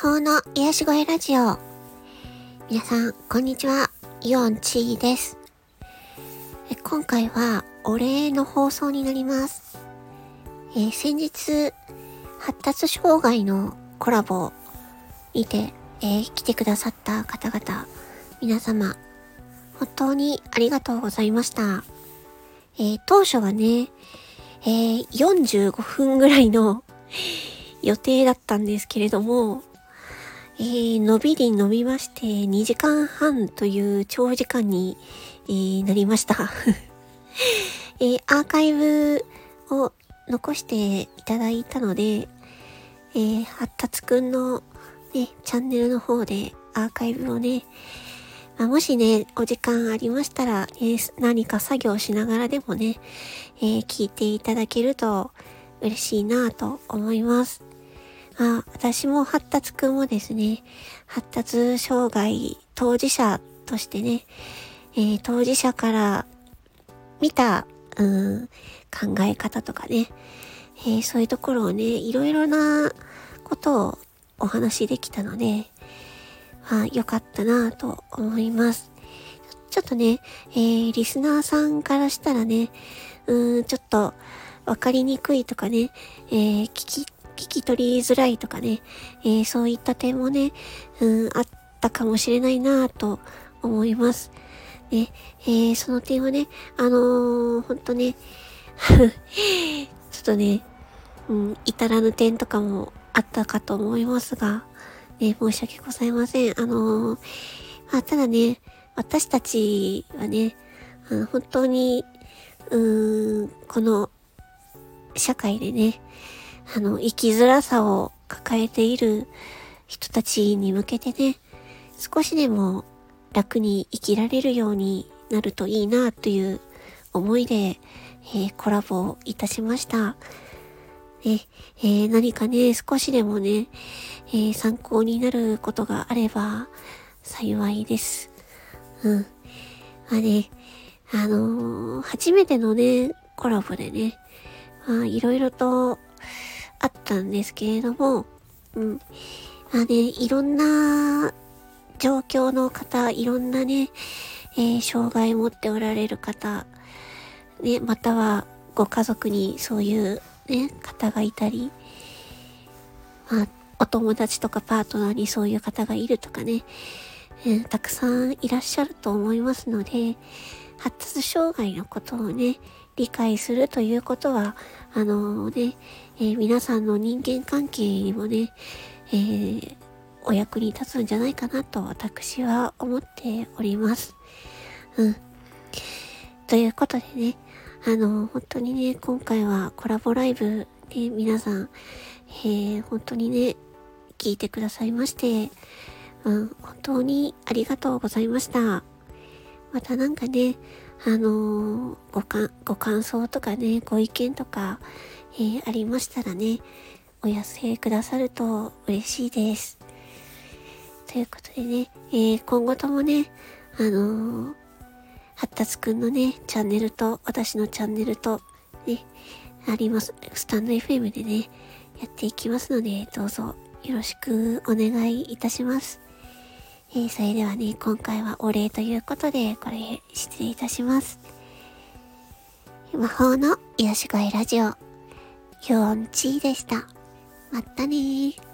法の癒し声ラジオ。皆さん、こんにちは。イオンチーです。今回はお礼の放送になります。えー、先日、発達障害のコラボにて、えー、来てくださった方々、皆様、本当にありがとうございました。えー、当初はね、え、45分ぐらいの予定だったんですけれども、えー、伸びに伸びまして2時間半という長時間に、えー、なりました えー、アーカイブを残していただいたので、えー、発達くんのね、チャンネルの方でアーカイブをね、まあ、もしね、お時間ありましたら、え、何か作業しながらでもね、えー、聞いていただけると嬉しいなと思います。あ、私も発達くんもですね、発達障害当事者としてね、えー、当事者から見た、うん、考え方とかね、えー、そういうところをね、いろいろなことをお話しできたので、あ、良かったなと思います。ちょっとね、えー、リスナーさんからしたらね、うん、ちょっとわかりにくいとかね、えー、聞き聞き取りづらいとかね、えー、そういった点もね、うん、あったかもしれないなと思います。ね、えー、その点はね、あのー、ほんとね、ちょっとね、うん、至らぬ点とかもあったかと思いますが、ね、申し訳ございません。あのー、まあ、ただね、私たちはね、あの本当に、うーん、この社会でね、あの、生きづらさを抱えている人たちに向けてね、少しでも楽に生きられるようになるといいなという思いで、えー、コラボいたしました。ねえー、何かね、少しでもね、えー、参考になることがあれば幸いです。うん。まあね、あのー、初めてのね、コラボでね、まあいろいろとあったんですけれども、うん。まあね、いろんな状況の方、いろんなね、えー、障害を持っておられる方、ね、またはご家族にそういうね、方がいたり、まあ、お友達とかパートナーにそういう方がいるとかね、えー、たくさんいらっしゃると思いますので、発達障害のことをね、理解するということは、あの、ね、えー、皆さんの人間関係にもね、えー、お役に立つんじゃないかなと私は思っております。うん。ということでね、あの、本当にね、今回はコラボライブで皆さん、えー、本当にね、聞いてくださいまして、うん、本当にありがとうございました。またなんかね、あの、ごかご感想とかね、ご意見とか、えー、ありましたらね、お寄せくださると嬉しいです。ということでね、えー、今後ともね、あのー、発達くんのね、チャンネルと、私のチャンネルと、ね、あります。スタンド FM でね、やっていきますので、どうぞよろしくお願いいたします。えー、それではね、今回はお礼ということで、これ失礼いたします。魔法の癒し声ラジオ、ヨンチーでした。またねー。